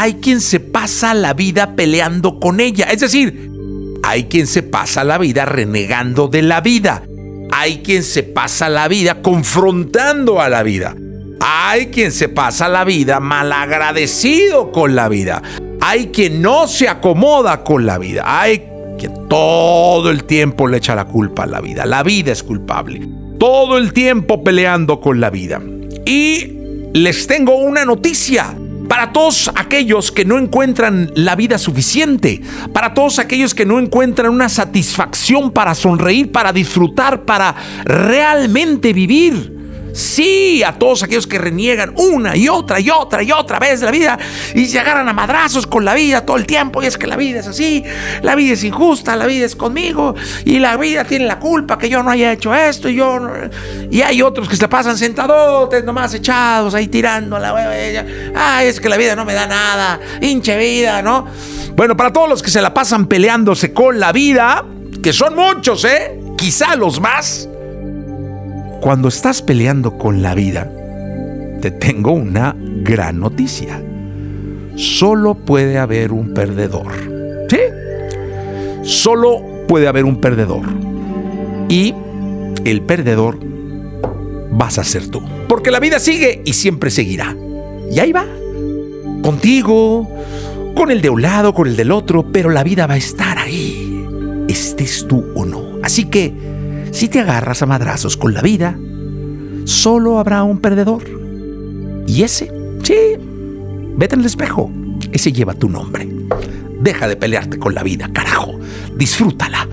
hay quien se pasa la vida peleando con ella. Es decir, hay quien se pasa la vida renegando de la vida. Hay quien se pasa la vida confrontando a la vida. Hay quien se pasa la vida malagradecido con la vida. Hay quien no se acomoda con la vida. Hay quien todo el tiempo le echa la culpa a la vida. La vida es culpable. Todo el tiempo peleando con la vida. Y les tengo una noticia. Para todos aquellos que no encuentran la vida suficiente, para todos aquellos que no encuentran una satisfacción para sonreír, para disfrutar, para realmente vivir. Sí, a todos aquellos que reniegan una y otra y otra y otra vez de la vida y se agarran a madrazos con la vida todo el tiempo. Y es que la vida es así, la vida es injusta, la vida es conmigo y la vida tiene la culpa que yo no haya hecho esto y yo. Y hay otros que se pasan sentadotes, nomás echados ahí tirando la hueva. Ay, es que la vida no me da nada, hinche vida, ¿no? Bueno, para todos los que se la pasan peleándose con la vida, que son muchos, ¿eh? Quizá los más cuando estás peleando con la vida, te tengo una gran noticia. Solo puede haber un perdedor. ¿Sí? Solo puede haber un perdedor. Y el perdedor vas a ser tú. Porque la vida sigue y siempre seguirá. Y ahí va. Contigo, con el de un lado, con el del otro, pero la vida va a estar ahí. Estés tú o no. Así que si te agarras a madrazos con la vida, solo habrá un perdedor. Y ese, sí, vete en el espejo. Ese lleva tu nombre. Deja de pelearte con la vida, carajo. Disfrútala.